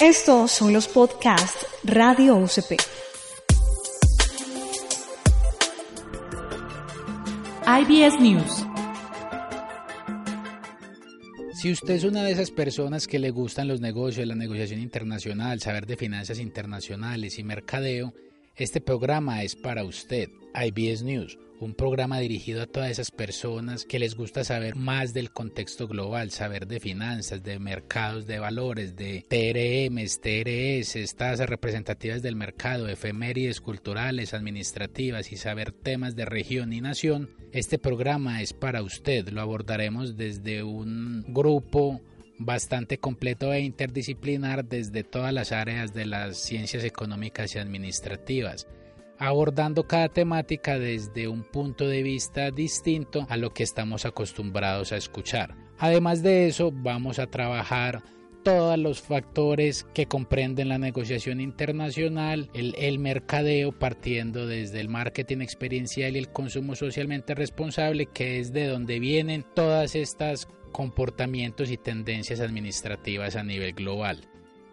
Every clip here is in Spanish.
Estos son los podcasts Radio UCP. IBS News. Si usted es una de esas personas que le gustan los negocios, la negociación internacional, saber de finanzas internacionales y mercadeo, este programa es para usted, IBS News un programa dirigido a todas esas personas que les gusta saber más del contexto global, saber de finanzas, de mercados de valores, de TRMs, TRS, tasas representativas del mercado, efemérides culturales, administrativas y saber temas de región y nación. Este programa es para usted, lo abordaremos desde un grupo bastante completo e interdisciplinar desde todas las áreas de las ciencias económicas y administrativas abordando cada temática desde un punto de vista distinto a lo que estamos acostumbrados a escuchar. Además de eso, vamos a trabajar todos los factores que comprenden la negociación internacional, el, mercadeo partiendo desde el marketing experiencial y el consumo socialmente responsable, que es de donde vienen todas estas comportamientos y tendencias administrativas a nivel global.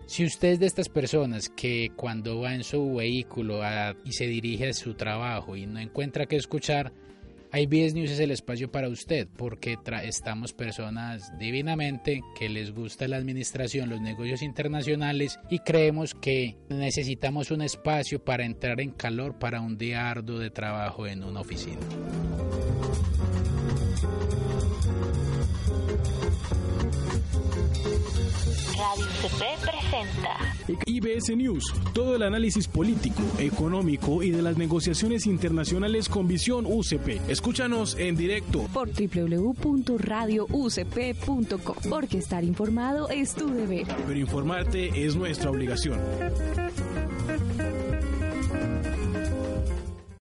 Si usted es de estas personas que cuando va en su vehículo y se dirige a su trabajo y no encuentra qué escuchar, IBS News es el espacio para usted porque estamos personas divinamente que les gusta la administración, los negocios internacionales y creemos que necesitamos un espacio para entrar en calor para un día arduo de trabajo en una oficina. Radio CP presenta IBS News, todo el análisis político, económico y de las negociaciones internacionales con visión UCP. Escúchanos en directo por www.radioucp.com, porque estar informado es tu deber. Pero informarte es nuestra obligación.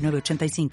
85